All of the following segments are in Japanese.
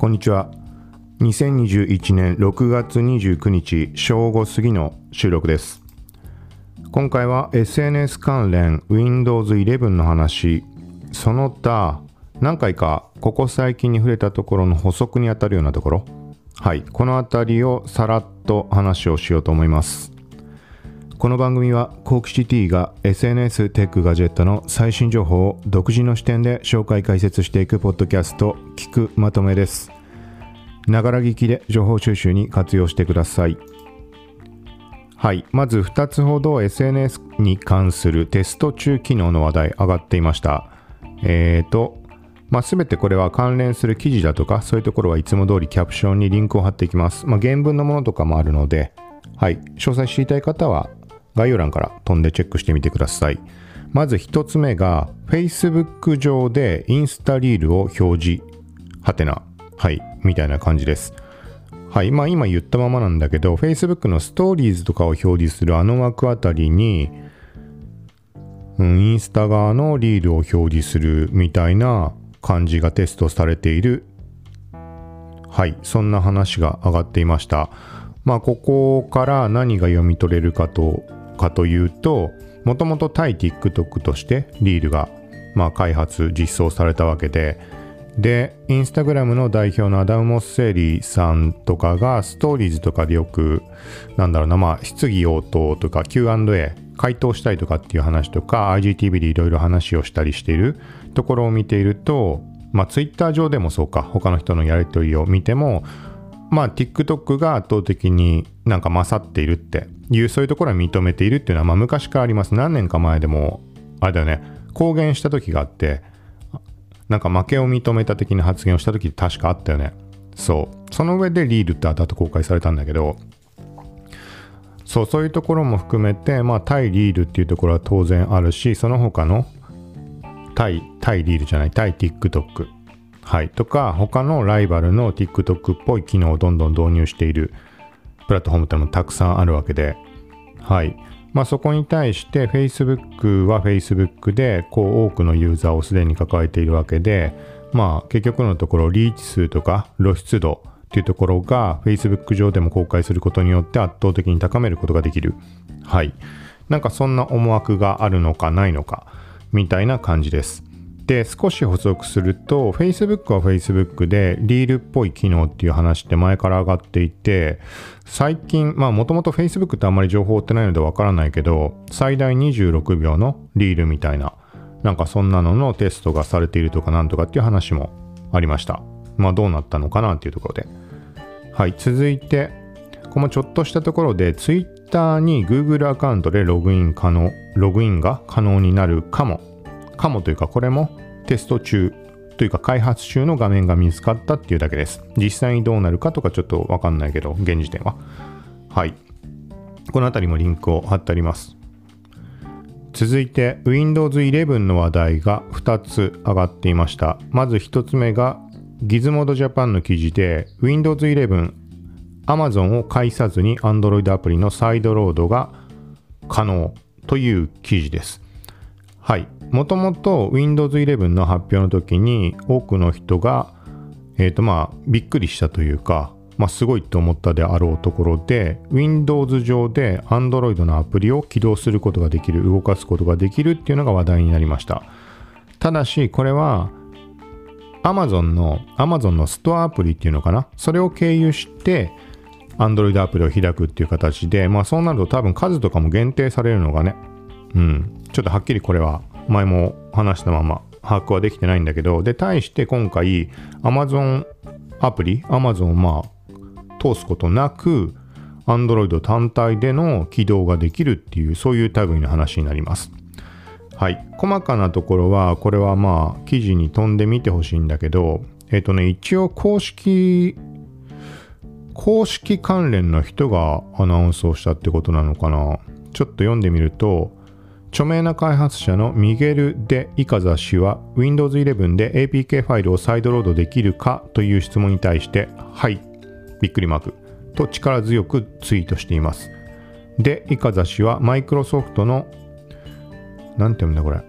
こんにちは。2021年6月29日正午過ぎの収録です。今回は SNS 関連 Windows 11の話。その他何回かここ最近に触れたところの補足にあたるようなところ。はい。この辺りをさらっと話をしようと思います。この番組はコークシティが SNS テックガジェットの最新情報を独自の視点で紹介解説していくポッドキャスト聞くまとめです。ながら聞きで情報収集に活用してください。はい。まず2つほど SNS に関するテスト中機能の話題上がっていました。えーとまあ、全てこれは関連する記事だとかそういうところはいつも通りキャプションにリンクを貼っていきます、まあ、原文のものとかもあるのではい。詳細知りたい方は概要欄から飛んでチェックしてみてください。まず1つ目が Facebook 上でインスタリールを表示、はてな、はい、みたいな感じです。はい、まあ今言ったままなんだけど Facebook のストーリーズとかを表示するあの枠あたりに、うん、インスタ側のリールを表示するみたいな感じがテストされているはいそんな話が上がっていましたまあここから何が読み取れるかとかというともともと対 TikTok としてリールが、まあ、開発実装されたわけででインスタグラムの代表のアダム・モッセーリーさんとかがストーリーズとかでよくなんだろうなまあ質疑応答とか Q&A 回答したいとかっていう話とか IGTV でいろいろ話をしたりしているところを見ているとまあ Twitter 上でもそうか他の人のやり取りを見てもまあ TikTok が圧倒的になんか勝っているっていうそういうところは認めているっていうのはまあ昔からあります。何年か前でもあれだよね公言した時があってなんか負けを認めた的な発言をした時確かあったよね。そう。その上でリールって後々公開されたんだけどそうそういうところも含めてまあ対リールっていうところは当然あるしその他の対対リールじゃない対 TikTok はい、とか他のライバルの TikTok っぽい機能をどんどん導入しているプラットフォームってのもたくさんあるわけで、はいまあ、そこに対して Facebook は Facebook でこう多くのユーザーをすでに抱えているわけで、まあ、結局のところリーチ数とか露出度っていうところが Facebook 上でも公開することによって圧倒的に高めることができる。はい。なんかそんな思惑があるのかないのかみたいな感じです。で少し補足すると Facebook は Facebook でリールっぽい機能っていう話って前から上がっていて最近まあもともと Facebook ってあんまり情報追ってないのでわからないけど最大26秒のリールみたいななんかそんなののテストがされているとかなんとかっていう話もありました。まあどうなったのかなっていうところで。はい続いてこのちょっとしたところで Twitter に Google アカウントでログイン可能ログインが可能になるかも。かもというかこれもテスト中というか開発中の画面が見つかったっていうだけです。実際にどうなるかとかちょっとわかんないけど、現時点は。はい。この辺りもリンクを貼ってあります。続いて Windows 11の話題が2つ上がっていました。まず1つ目が Gizmodo Japan の記事で Windows 11 Amazon を介さずに Android アプリのサイドロードが可能という記事です。はい。もともと Windows 11の発表の時に多くの人が、えっ、ー、とまあ、びっくりしたというか、まあ、すごいと思ったであろうところで Windows 上で Android のアプリを起動することができる動かすことができるっていうのが話題になりましたただしこれは Amazon の Amazon のストアアプリっていうのかな？それを経由して Android アプリを開くっていう形でまあそうなると多分数とかも限定されるのがねうんちょっとはっきりこれは前も話したまま把握はできてないんだけど、で、対して今回 Amazon アプリ、Amazon をまあ通すことなく、Android 単体での起動ができるっていう、そういう類の話になります。はい。細かなところは、これはまあ、記事に飛んでみてほしいんだけど、えっ、とね、一応公式、公式関連の人がアナウンスをしたってことなのかな。ちょっと読んでみると、著名な開発者のミゲル・デ・イカザ氏は Windows 11で APK ファイルをサイドロードできるかという質問に対してはい、びっくりマークと力強くツイートしています。で、イカザ氏はマイクロソフトのなんて読うんだこれ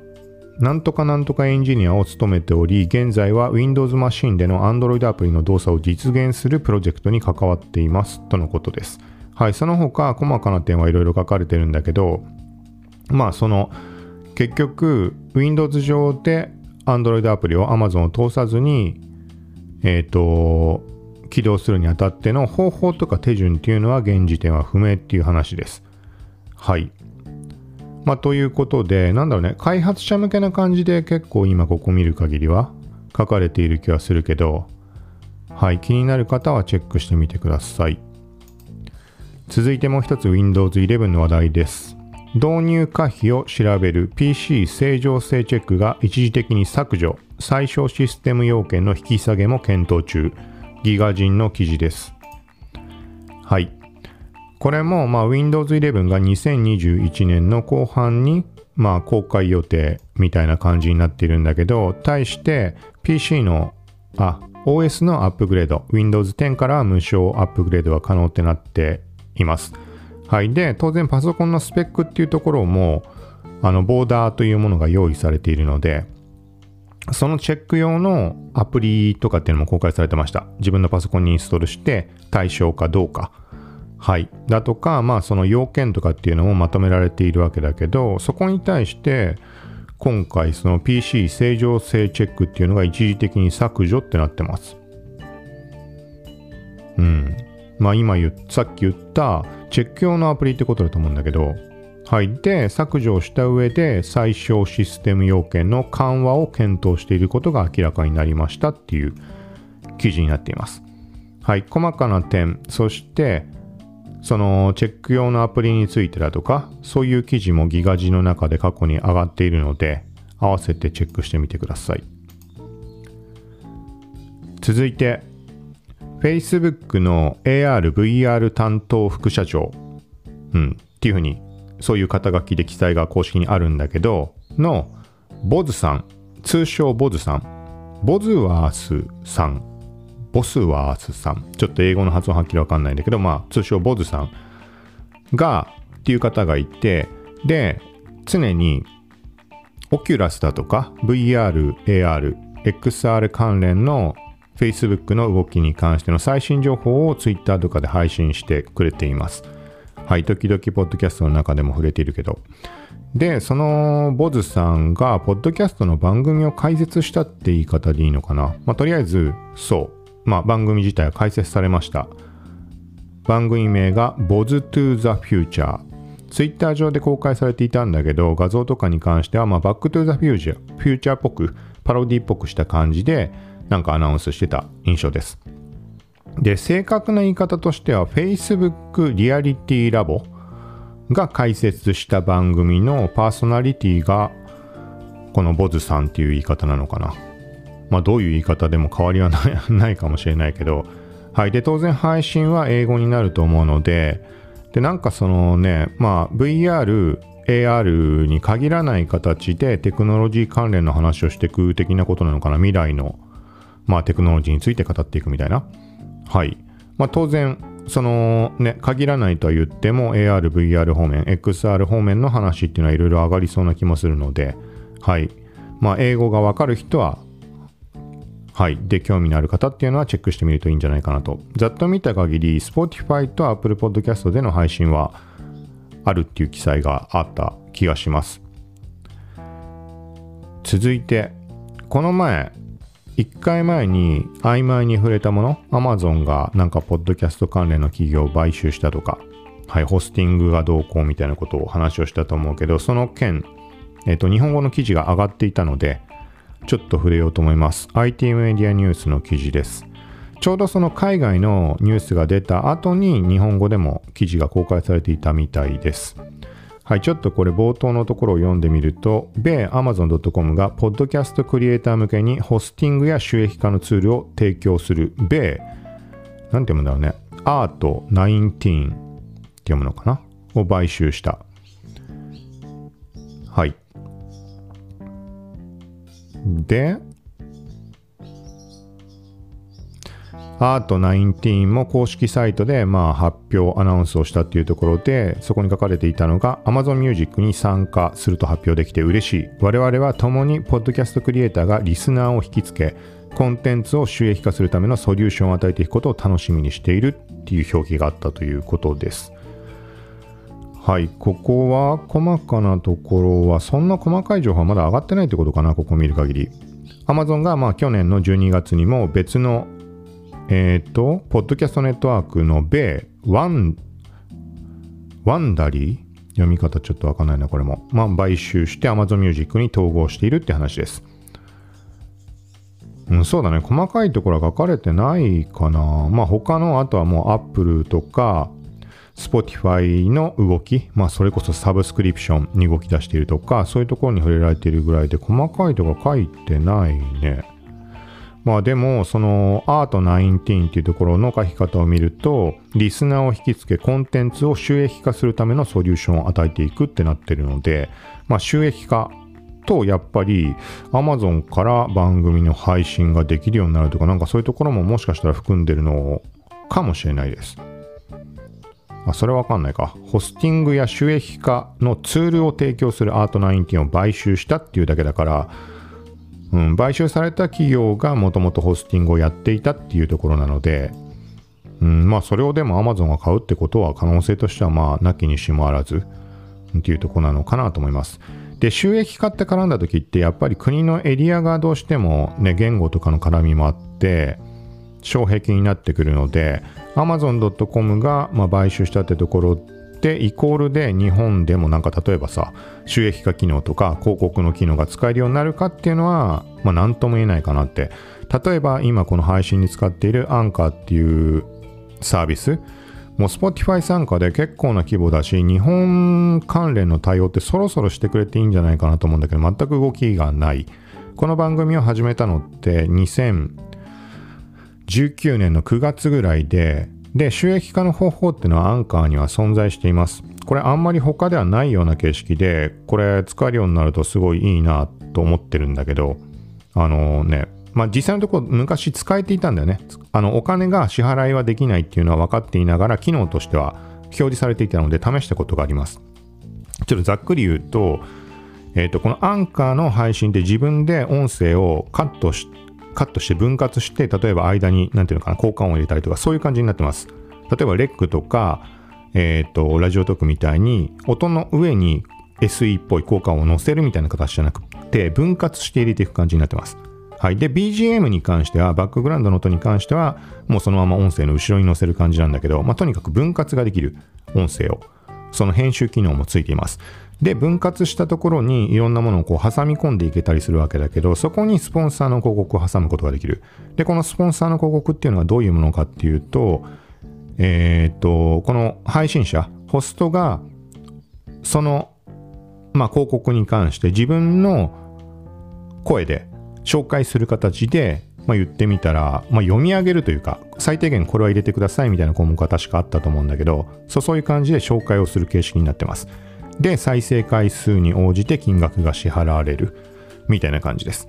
なんとかなんとかエンジニアを務めており、現在は Windows マシンでの Android アプリの動作を実現するプロジェクトに関わっていますとのことです。はい、その他細かな点はいろいろ書かれてるんだけど、まあその結局 Windows 上で Android アプリを Amazon を通さずにえっ、ー、と起動するにあたっての方法とか手順っていうのは現時点は不明っていう話です。はい。まあ、ということで、なんだろうね、開発者向けな感じで結構今ここ見る限りは書かれている気はするけど、はい、気になる方はチェックしてみてください。続いてもう一つ Windows 11の話題です。導入可否を調べる PC 正常性チェックが一時的に削除、最小システム要件の引き下げも検討中、ギガ人の記事です。はい。これも、まあ、Windows 11が2021年の後半に、まあ、公開予定みたいな感じになっているんだけど、対して PC の、あ、OS のアップグレード、Windows 10から無償アップグレードが可能ってなっています。はい。で、当然パソコンのスペックっていうところも、あの、ボーダーというものが用意されているので、そのチェック用のアプリとかっていうのも公開されてました。自分のパソコンにインストールして対象かどうか。はい。だとか、まあその要件とかっていうのもまとめられているわけだけど、そこに対して、今回その PC 正常性チェックっていうのが一時的に削除ってなってます。うん。まあ今言さっき言ったチェック用のアプリってことだと思うんだけど、はい。で、削除をした上で最小システム要件の緩和を検討していることが明らかになりましたっていう記事になっています。はい。細かな点、そしてそのチェック用のアプリについてだとか、そういう記事もギガジの中で過去に上がっているので、合わせてチェックしてみてください。続いて、Facebook の AR、VR 担当副社長、うん、っていうふうに、そういう肩書きで記載が公式にあるんだけど、の、ボズさん、通称ボズさん、ボズワースさん。ボスワースさん。ちょっと英語の発音はっきりわかんないんだけど、まあ、通称ボズさん。が、っていう方がいて、で、常に、オキュラスだとか、VR、AR、XR 関連の Facebook の動きに関しての最新情報を Twitter とかで配信してくれています。はい、時々ポッドキャストの中でも触れているけど。で、そのボズさんが、ポッドキャストの番組を開設したって言い方でいいのかな。まあ、とりあえず、そう。まあ、番組自体は開設されました。番組名が Boz to the Future。ツイッター上で公開されていたんだけど、画像とかに関しては、まあ、バックトゥザフューチャー、フューチャーっぽく、パロディっぽくした感じで、なんかアナウンスしてた印象です。で、正確な言い方としては、Facebook リアリティラボが開設した番組のパーソナリティが、このボズさんっていう言い方なのかな。まあ、どういう言い方でも変わりはないかもしれないけど、はい。で、当然配信は英語になると思うので、で、なんかそのね、まあ、VR、AR に限らない形でテクノロジー関連の話をしていく的なことなのかな。未来の、まあ、テクノロジーについて語っていくみたいな。はい。まあ、当然、そのね、限らないとは言っても AR、VR 方面、XR 方面の話っていうのはいろいろ上がりそうな気もするので、はい。まあ、英語がわかる人ははい。で、興味のある方っていうのはチェックしてみるといいんじゃないかなと。ざっと見た限り、Spotify と Apple Podcast での配信はあるっていう記載があった気がします。続いて、この前、1回前に曖昧に触れたもの、Amazon がなんかポッドキャスト関連の企業を買収したとか、はい、ホスティングがどうこうみたいなことを話をしたと思うけど、その件、えっ、と、日本語の記事が上がっていたので、ちょっと触れようと思います。IT メディアニュースの記事です。ちょうどその海外のニュースが出た後に日本語でも記事が公開されていたみたいです。はい、ちょっとこれ冒頭のところを読んでみると、米 Amazon.com がポッドキャストクリエイター向けにホスティングや収益化のツールを提供する米、なんて読むんだろうね、アート19って読むのかな？を買収した。はい。で、アート19も公式サイトでまあ発表アナウンスをしたっていうところでそこに書かれていたのが Amazon Music に参加すると発表できて嬉しい。我々は共にポッドキャストクリエイターがリスナーを引きつけコンテンツを収益化するためのソリューションを与えていくことを楽しみにしているっていう表記があったということです。はいここは細かなところはそんな細かい情報はまだ上がってないってことかなここ見る限り。Amazon がまあ去年の12月にも別のえっ、ー、と、ポッドキャストネットワークの米、ワン、ワンダリー？読み方ちょっとわかんないな、これも。まあ、買収して Amazon Music に統合しているって話です。うん、そうだね。細かいところは書かれてないかな。まあ、他の、あとはもう Apple とか、Spotify の動き、まあ、それこそサブスクリプションに動き出しているとか、そういうところに触れられているぐらいで、細かいところ書いてないね。まあでも、そのアート19っていうところの書き方を見ると、リスナーを引きつけ、コンテンツを収益化するためのソリューションを与えていくってなってるので、まあ収益化とやっぱり Amazon から番組の配信ができるようになるとか、なんかそういうところももしかしたら含んでるのかもしれないです。あ、それわかんないか。ホスティングや収益化のツールを提供するアート19を買収したっていうだけだから、うん、買収された企業がもともとホスティングをやっていたっていうところなので、うん、まあそれをでも Amazon が買うってことは可能性としてはまあなきにしもあらずっていうところなのかなと思います。で、収益化って絡んだ時ってやっぱり国のエリアがどうしてもね、言語とかの絡みもあって、障壁になってくるので、Amazon.com がま買収したってところでイコールで日本でもなんか例えばさ収益化機能とか広告の機能が使えるようになるかっていうのはまあ何とも言えないかなって。例えば今この配信に使っているアンカーっていうサービス。もう Spotify 参加で結構な規模だし日本関連の対応ってそろそろしてくれていいんじゃないかなと思うんだけど全く動きがない。この番組を始めたのって2019年の9月ぐらいでで、収益化の方法っていうのはアンカーには存在しています。これあんまり他ではないような形式で、これ使えるようになるとすごいいいなと思ってるんだけど、あのね、まあ実際のところ昔使えていたんだよね。あのお金が支払いはできないっていうのは分かっていながら、機能としては表示されていたので試したことがあります。ちょっとざっくり言うと、えっ、ー、と、このアンカーの配信で自分で音声をカットして、カットして分割して、例えば間に、なんていうのかな、交換音を入れたりとか、そういう感じになってます。例えば、レックとか、えっ、ー、と、ラジオトークみたいに、音の上に SE っぽい効果を載せるみたいな形じゃなくて、分割して入れていく感じになってます。はい。で、BGM に関しては、バックグラウンドの音に関しては、もうそのまま音声の後ろに載せる感じなんだけど、まあ、とにかく分割ができる音声を、その編集機能もついています。で、分割したところにいろんなものをこう挟み込んでいけたりするわけだけど、そこにスポンサーの広告を挟むことができる。で、このスポンサーの広告っていうのはどういうものかっていうと、えっ、と、この配信者、ホストが、その、まあ、広告に関して自分の声で紹介する形で、まあ、言ってみたら、まあ、読み上げるというか、最低限これは入れてくださいみたいな項目が確かあったと思うんだけど、そうそういう感じで紹介をする形式になってます。で、再生回数に応じて金額が支払われるみたいな感じです。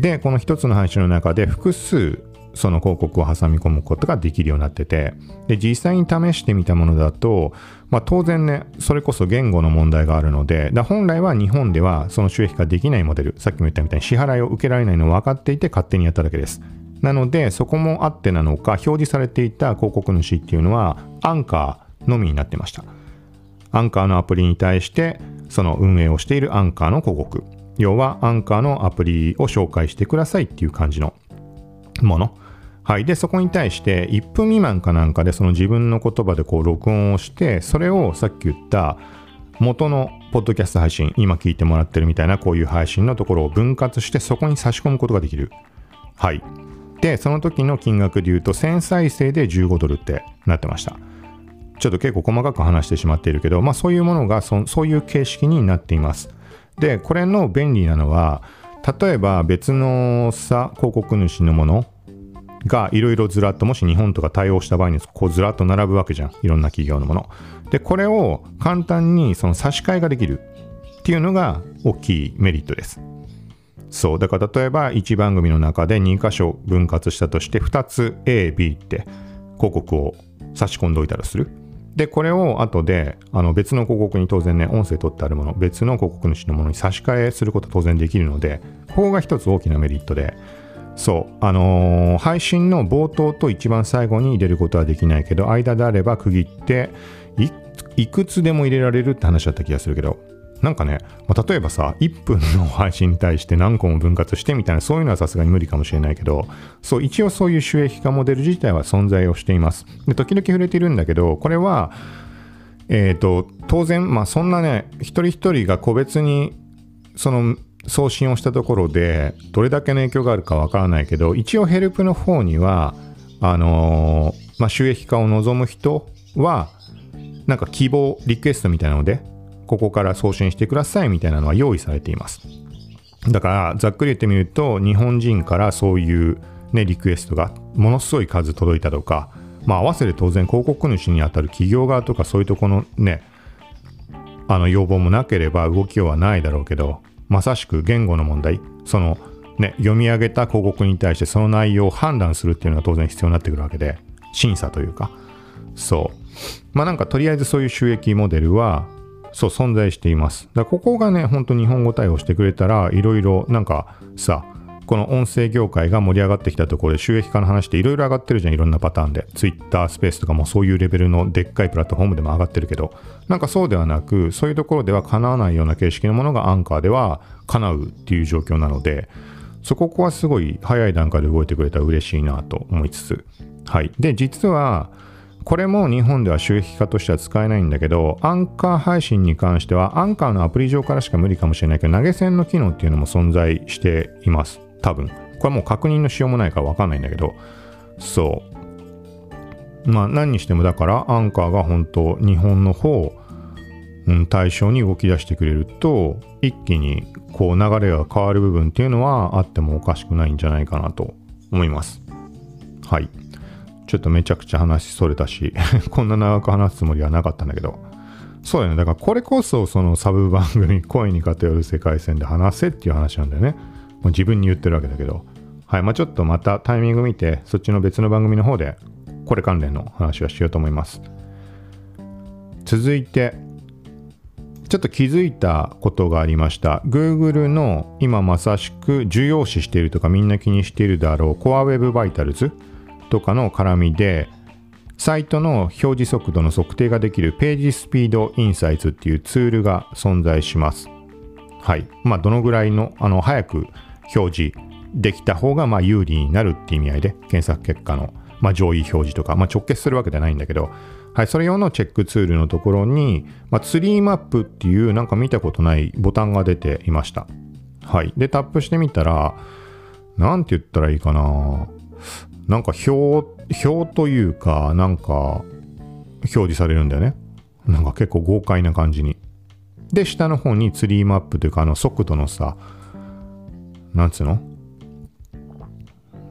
で、この一つの配信の中で複数その広告を挟み込むことができるようになってて、で、実際に試してみたものだと、まあ当然ね、それこそ言語の問題があるので、だ本来は日本ではその収益化できないモデル、さっきも言ったみたいに支払いを受けられないのを分かっていて勝手にやっただけです。なので、そこもあってなのか、表示されていた広告主っていうのは、アンカーのみになってました。アンカーのアプリに対してその運営をしているアンカーの広告要はアンカーのアプリを紹介してくださいっていう感じのものはい。で、そこに対して1分未満かなんかでその自分の言葉でこう録音をして、それをさっき言った元のポッドキャスト配信、今聞いてもらってるみたいなこういう配信のところを分割してそこに差し込むことができる。はい。で、その時の金額で言うと1000再生で15ドルってなってました。ちょっと結構細かく話してしまっているけど、まあそういうものがそそういう形式になっています。で、これの便利なのは、例えば別のさ、広告主のものがいろいろずらっと、もし日本とか対応した場合にこうずらっと並ぶわけじゃん。いろんな企業のもの。で、これを簡単にその差し替えができるっていうのが大きいメリットです。そうだから例えば1番組の中で2箇所分割したとして2つ AB って広告を差し込んでおいたらするでこれを後であの別の広告に当然ね音声取ってあるもの別の広告主のものに差し替えすること当然できるのでここが一つ大きなメリットでそう。あのー配信の冒頭と一番最後に入れることはできないけど間であれば区切っていいくつでも入れられるって話だった気がするけど。なんかね、まあ例えばさ1分の配信に対して何個も分割してみたいなそういうのはさすがに無理かもしれないけどそう一応そういう収益化モデル自体は存在をしています。で時々触れているんだけどこれはえっ、と当然まあそんなね一人一人が個別にその送信をしたところでどれだけの影響があるかわからないけど一応ヘルプの方にはあのーまあ、収益化を望む人はなんか希望リクエストみたいなのでここから送信してくださいみたいなのは用意されています。だからざっくり言ってみると日本人からそういうねリクエストがものすごい数届いたとかまあ合わせて当然広告主にあたる企業側とかそういうとこのねあの要望もなければ動きようはないだろうけどまさしく言語の問題。そのね読み上げた広告に対してその内容を判断するっていうのが当然必要になってくるわけで審査というか。そう。まあなんかとりあえずそういう収益モデルはそう存在しています。だからここがねほんと日本語対応してくれたらいろいろなんかさこの音声業界が盛り上がってきたところで収益化の話っていろいろ上がってるじゃんいろんなパターンで。Twitter スペースとかもそういうレベルのでっかいプラットフォームでも上がってるけど。なんかそうではなくそういうところでは叶わないような形式のものがアンカーでは叶うっていう状況なのでそこはすごい早い段階で動いてくれたら嬉しいなと思いつつ。はい。で実はこれも日本では収益化としては使えないんだけど、アンカー配信に関しては、アンカーのアプリ上からしか無理かもしれないけど、投げ銭の機能っていうのも存在しています。多分。これはもう確認のしようもないからわかんないんだけど、そう。まあ何にしてもだから、アンカーが本当日本の方、うん、対象に動き出してくれると、一気にこう流れが変わる部分っていうのはあってもおかしくないんじゃないかなと思います。はい。ちょっとめちゃくちゃ話それたし、こんな長く話すつもりはなかったんだけど、そうだよね。だからこれこそそのサブ番組、声に偏る世界線で話せっていう話なんだよね。もう自分に言ってるわけだけど。はい。まあちょっとまたタイミング見て、そっちの別の番組の方で、これ関連の話はしようと思います。続いて、ちょっと気づいたことがありました。Google の今まさしく重要視しているとかみんな気にしているだろう Core Web Vitals とかの絡みでサイトの表示速度の測定ができるページスピードインサイツっていうツールが存在します。はい。まあ、どのぐらいの、あの、早く表示できた方が、まあ、有利になるっていう意味合いで、検索結果の、まあ、上位表示とか、まあ、直結するわけじゃないんだけど、はい、それ用のチェックツールのところに、まあ、ツリーマップっていうなんか見たことないボタンが出ていました。はい。で、タップしてみたら、なんて言ったらいいかななんか表、表というか、なんか、表示されるんだよね。なんか結構豪快な感じに。で、下の方にツリーマップというか、あの速度のさ、なんつうの？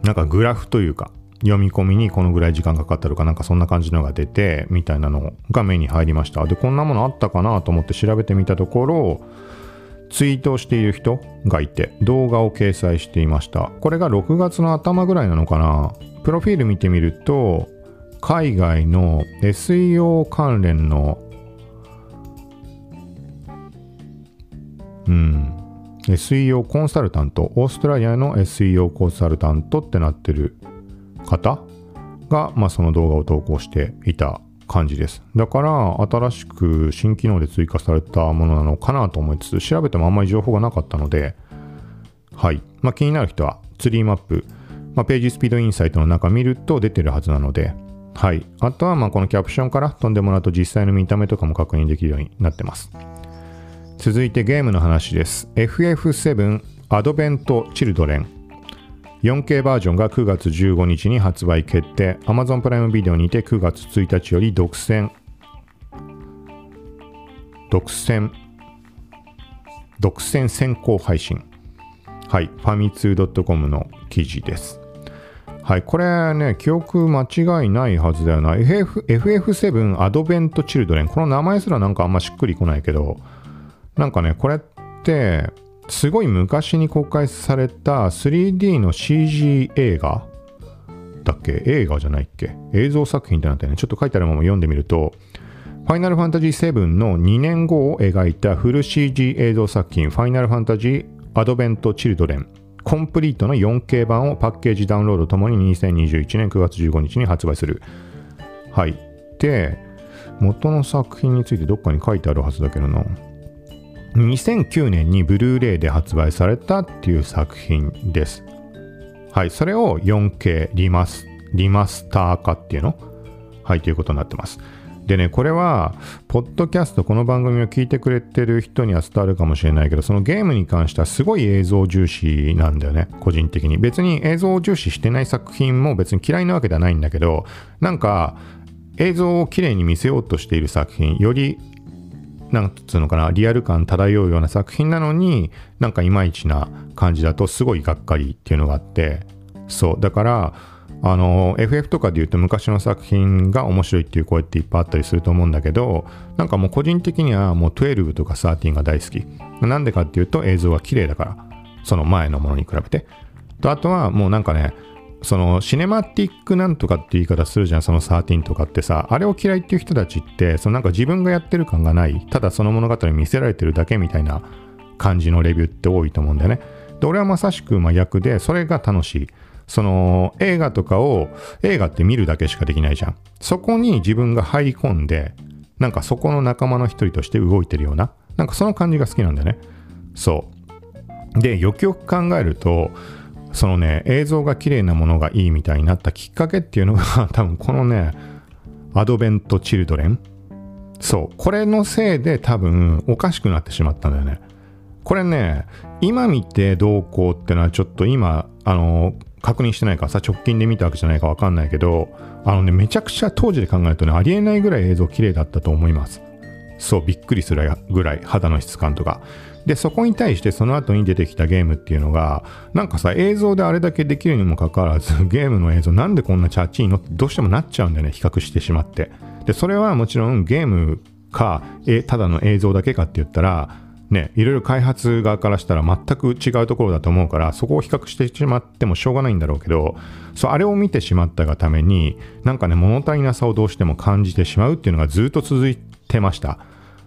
なんかグラフというか、読み込みにこのぐらい時間かかったとか、なんかそんな感じのが出て、みたいなのが目に入りました。で、こんなものあったかなと思って調べてみたところ、ツイートをしている人がいて動画を掲載していました。これが6月の頭ぐらいなのかな。プロフィール見てみると海外の SEO 関連のうん。SEO コンサルタントオーストラリアの SEO コンサルタントってなってる方が、まあ、その動画を投稿していた感じです。だから、新しく新機能で追加されたものなのかなと思いつつ、調べてもあんまり情報がなかったので、はい。まあ、気になる人は、ツリーマップ、まあ、ページスピードインサイトの中見ると出てるはずなので、はい。あとは、まあ、このキャプションから飛んでもらうと実際の見た目とかも確認できるようになってます。続いてゲームの話です。FF7 アドベント・チルドレン 4K バージョンが9月15日に発売決定。Amazon プライムビデオにて9月1日より独占。独占。独占先行配信。はい。ファミツー .com の記事です。はい。これね記憶間違いないはずだよな。FF FF7 アドベント・チルドレンこの名前すらなんかあんましっくりこないけど。なんかねこれってすごい昔に公開された 3D の CG 映画？だっけ？映画じゃないっけ？映像作品ってなってね、ちょっと書いてあるまま読んでみると、ファイナルファンタジー7の2年後を描いたフル CG 映像作品、ファイナルファンタジーアドベント・チルドレン、コンプリートの 4K 版をパッケージダウンロードともに2021年9月15日に発売する。はい。で、元の作品についてどっかに書いてあるはずだけどな。2009年にブルーレイで発売されたっていう作品です。はい、それを 4K リマスリマスター化っていうの？はい、ということになってます。でね、これは、ポッドキャスト、この番組を聞いてくれてる人には伝わるかもしれないけど、そのゲームに関してはすごい映像重視なんだよね、個人的に。別に映像を重視してない作品も別に嫌いなわけではないんだけど、なんか、映像をきれいに見せようとしている作品、よりなんつうのかな、リアル感漂うような作品なのに、なんかいまいちな感じだとすごいがっかりっていうのがあって、そう。だから、あの、FF とかで言うと昔の作品が面白いっていう声っていっぱいあったりすると思うんだけど、なんかもう個人的にはもう12とか13が大好き。なんでかっていうと映像が綺麗だから。その前のものに比べて。と、あとはもうなんかね、そのシネマティックなんとかって言い方するじゃん、その13とかってさ、あれを嫌いっていう人たちって、そのなんか自分がやってる感がない、ただその物語に見せられてるだけみたいな感じのレビューって多いと思うんだよね。で、俺はまさしく真逆で、それが楽しい。その映画とかを、映画って見るだけしかできないじゃん。そこに自分が入り込んで、なんかそこの仲間の一人として動いてるような、なんかその感じが好きなんだよね。そう。で、よくよく考えると、そのね、映像が綺麗なものがいいみたいになったきっかけっていうのが 多分このね、アドベント・チルドレン。そう。これのせいで多分おかしくなってしまったんだよね。これね、今見てどうこうってのはちょっと今、あの、確認してないからさ、直近で見たわけじゃないかわかんないけど、あのね、めちゃくちゃ当時で考えるとね、ありえないぐらい映像綺麗だったと思います。そう、びっくりするぐらい肌の質感とか。で、そこに対してその後に出てきたゲームっていうのが、なんかさ、映像であれだけできるにもかかわらず、ゲームの映像なんでこんなチャッチいのってどうしてもなっちゃうんだよね、比較してしまって。で、それはもちろんゲームか、え、ただの映像だけかって言ったら、ね、いろいろ開発側からしたら全く違うところだと思うから、そこを比較してしまってもしょうがないんだろうけど、そう、あれを見てしまったがために、なんかね、物足りなさをどうしても感じてしまうっていうのがずっと続いてました。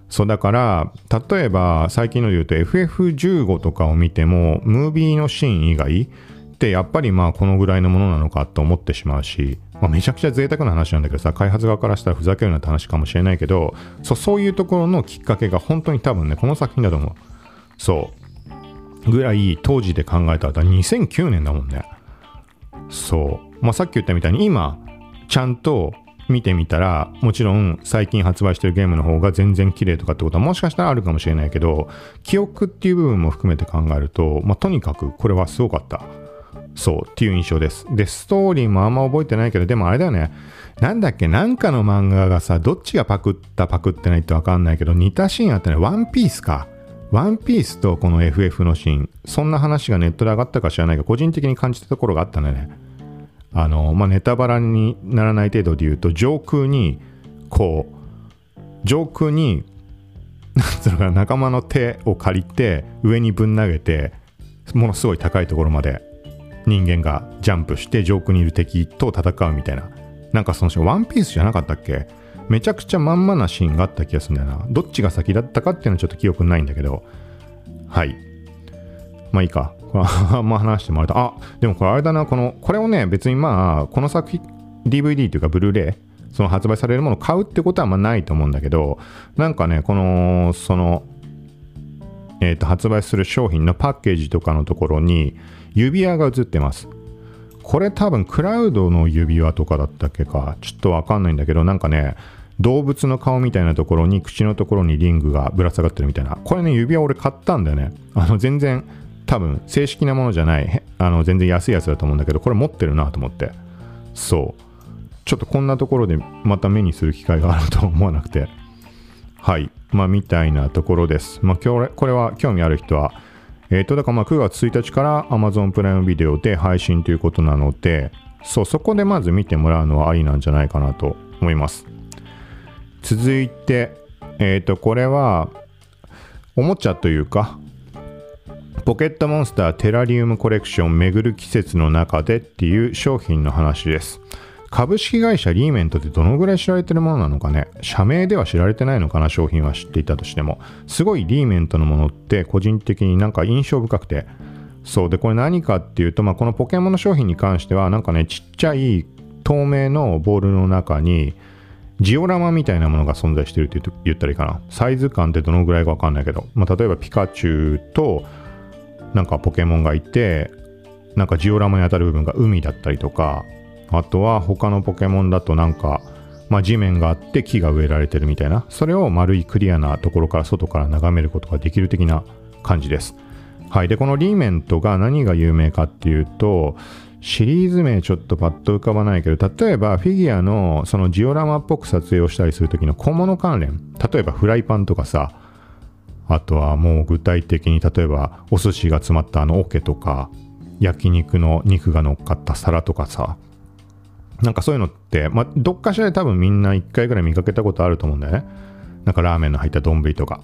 そうだから例えば最近ので言うと FF15 とかを見てもムービーのシーン以外ってやっぱりまあこのぐらいのものなのかと思ってしまうし、まあ、めちゃくちゃ贅沢な話なんだけどさ開発側からしたらふざけるなって話かもしれないけどそうそういうところのきっかけが本当に多分ねこの作品だと思う。そう。ぐらい当時で考えたら2009年だもんね。そう。まあさっき言ったみたいに今ちゃんと見てみたら、もちろん最近発売してるゲームの方が全然綺麗とかってことはもしかしたらあるかもしれないけど、記憶っていう部分も含めて考えると、まあ、とにかくこれはすごかった。そうっていう印象です。で、ストーリーもあんま覚えてないけど、でもあれだよね。なんだっけ、なんかの漫画がさ、どっちがパクったパクってないってわかんないけど、似たシーンあったね。ワンピースか。ワンピースとこの FF のシーン、そんな話がネットで上がったか知らないけど、個人的に感じたところがあったんだよね。あの、まあ、ネタバラにならない程度で言うと、上空に、こう、上空に、なんつうのかな、仲間の手を借りて、上にぶん投げて、ものすごい高いところまで人間がジャンプして上空にいる敵と戦うみたいな。なんかそのシーンワンピースじゃなかったっけ？めちゃくちゃまんまなシーンがあった気がするんだよな。どっちが先だったかっていうのはちょっと記憶ないんだけど。はい。まあいいか。あんま話してもらうと、あ、でもこれあれだな、この、これをね、別にまあ、この作品、DVD というか、ブルーレイ、その発売されるものを買うってことはまあないと思うんだけど、なんかね、この、その、えっ、ー、と、発売する商品のパッケージとかのところに、指輪が映ってます。これ多分、クラウドの指輪とかだったっけか、ちょっとわかんないんだけど、なんかね、動物の顔みたいなところに口のところにリングがぶら下がってるみたいな。これね、指輪俺買ったんだよね。あの、全然多分正式なものじゃないあの全然安いやつだと思うんだけどこれ持ってるなと思って。そう。ちょっとこんなところでまた目にする機会があると思わなくて。はい。まあみたいなところです。まあ今日これは興味ある人は。えっ、ー、とだからまあ9月1日から Amazon プライムビデオで配信ということなのでそうそこでまず見てもらうのはありなんじゃないかなと思います。続いてえっ、ー、とこれはおもちゃというかポケットモンスターテラリウムコレクション巡る季節の中でっていう商品の話です。株式会社リーメントってどのぐらい知られてるものなのかね。社名では知られてないのかな商品は知っていたとしても。すごいリーメントのものって個人的になんか印象深くて。そうでこれ何かっていうと、まあ、このポケモンの商品に関してはなんかねちっちゃい透明のボールの中にジオラマみたいなものが存在してるって言ったらいいかな。サイズ感ってどのぐらいかわかんないけど、まあ、例えばピカチュウとなんかポケモンがいてなんかジオラマに当たる部分が海だったりとかあとは他のポケモンだとなんか、まあ、地面があって木が植えられてるみたいなそれを丸いクリアなところから外から眺めることができる的な感じです。はい。でこのリーメントが何が有名かっていうとシリーズ名ちょっとパッと浮かばないけど例えばフィギュアのそのジオラマっぽく撮影をしたりする時の小物関連例えばフライパンとかさあとはもう具体的に例えばお寿司が詰まったあの桶とか焼肉の肉が乗っかった皿とかさなんかそういうのって、まあ、どっかしらで多分みんな1回ぐらい見かけたことあると思うんだよね。なんかラーメンの入った丼とか。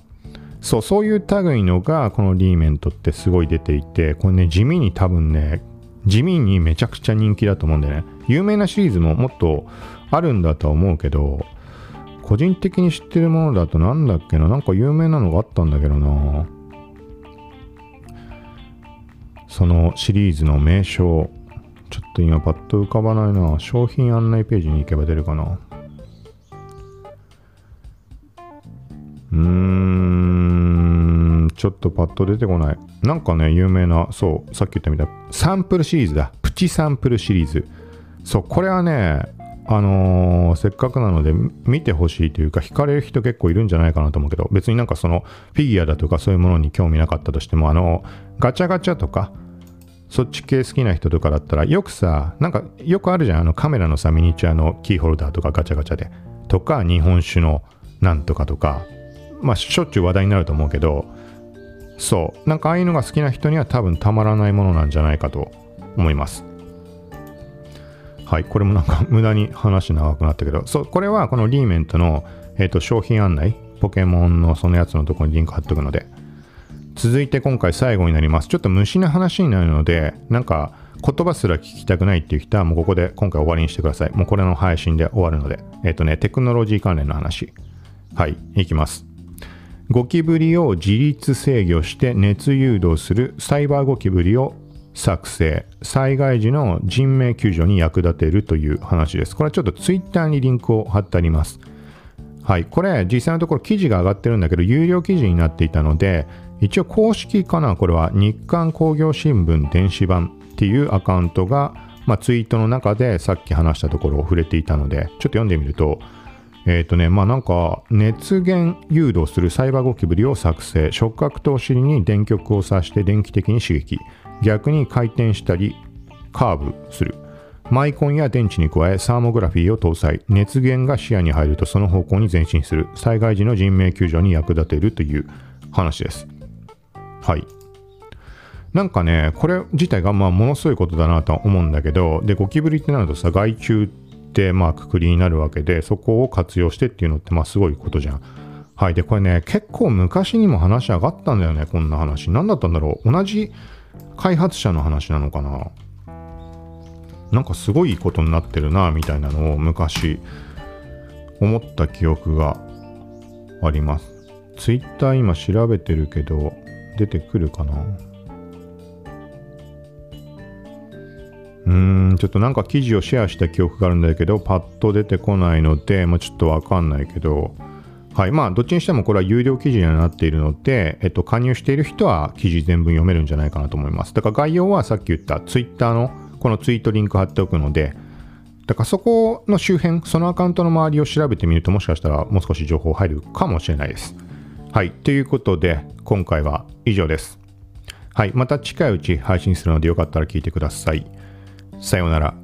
そう、そういう類のが、このリーメントってすごい出ていて、これね、地味に多分ね、地味にめちゃくちゃ人気だと思うんだよね。有名なシリーズももっとあるんだとは思うけど、個人的に知ってるものだとなんだっけな、なんか有名なのがあったんだけどな。そのシリーズの名称。ちょっと今パッと浮かばないな。商品案内ページに行けば出るかな。うーん、ちょっとパッと出てこない。なんかね、有名な、そう、さっき言ったみたいサンプルシリーズだ。プチサンプルシリーズ。そう、これはね、あのー、せっかくなので見てほしいというか、惹かれる人結構いるんじゃないかなと思うけど、別になんかそのフィギュアだとかそういうものに興味なかったとしても、あのガチャガチャとか、そっち系好きな人とかだったらよくさなんかよくあるじゃんあのカメラのさミニチュアのキーホルダーとかガチャガチャで。とか日本酒のなんとかとか。まあしょっちゅう話題になると思うけどそう。なんかああいうのが好きな人には多分たまらないものなんじゃないかと思います。はいこれもなんか 無駄に話長くなったけどそうこれはこのリーメントの、えーと商品案内ポケモンのそのやつのところにリンク貼っとくので続いて今回最後になります。ちょっと虫の話になるので、なんか言葉すら聞きたくないっていう人はもうここで今回終わりにしてください。もうこれの配信で終わるので。えっ、ー、とね、テクノロジー関連の話。はい、いきます。ゴキブリを自律制御して熱誘導するサイバーゴキブリを作成災害時の人命救助に役立てるという話です。これはちょっとツイッターにリンクを貼ってあります。はい。これ実際のところ記事が上がってるんだけど有料記事になっていたので一応公式かなこれは日刊工業新聞電子版っていうアカウントが、まあ、ツイートの中でさっき話したところを触れていたのでちょっと読んでみるとえっ、ー、とねまあなんか熱源誘導するサイバーゴキブリを作成。触覚とお尻に電極を刺して電気的に刺激。逆に回転したりカーブするマイコンや電池に加えサーモグラフィーを搭載熱源が視野に入るとその方向に前進する災害時の人命救助に役立てるという話ですはい。なんかね、これ自体がまあものすごいことだなとは思うんだけど、で、ゴキブリってなるとさ、害虫ってまあくくりになるわけで、そこを活用してっていうのってまあすごいことじゃん。はい。で、これね、結構昔にも話上がったんだよね、こんな話。何だったんだろう。同じ開発者の話なのかな？なんかすごいことになってるな、みたいなのを昔思った記憶があります。ツイッター今調べてるけど、出てくるかな？うーん、ちょっとなんか記事をシェアした記憶があるんだけど、パッと出てこないので、まあ、ちょっとわかんないけど、はい。まあ、どっちにしてもこれは有料記事にはなっているので、えっと、加入している人は記事全文読めるんじゃないかなと思います。だから概要はさっき言ったツイッターのこのツイートリンク貼っておくので、だからそこの周辺、そのアカウントの周りを調べてみるともしかしたらもう少し情報入るかもしれないです。はい。ということで、今回は以上です。はい。また近いうち配信するのでよかったら聞いてください。さようなら。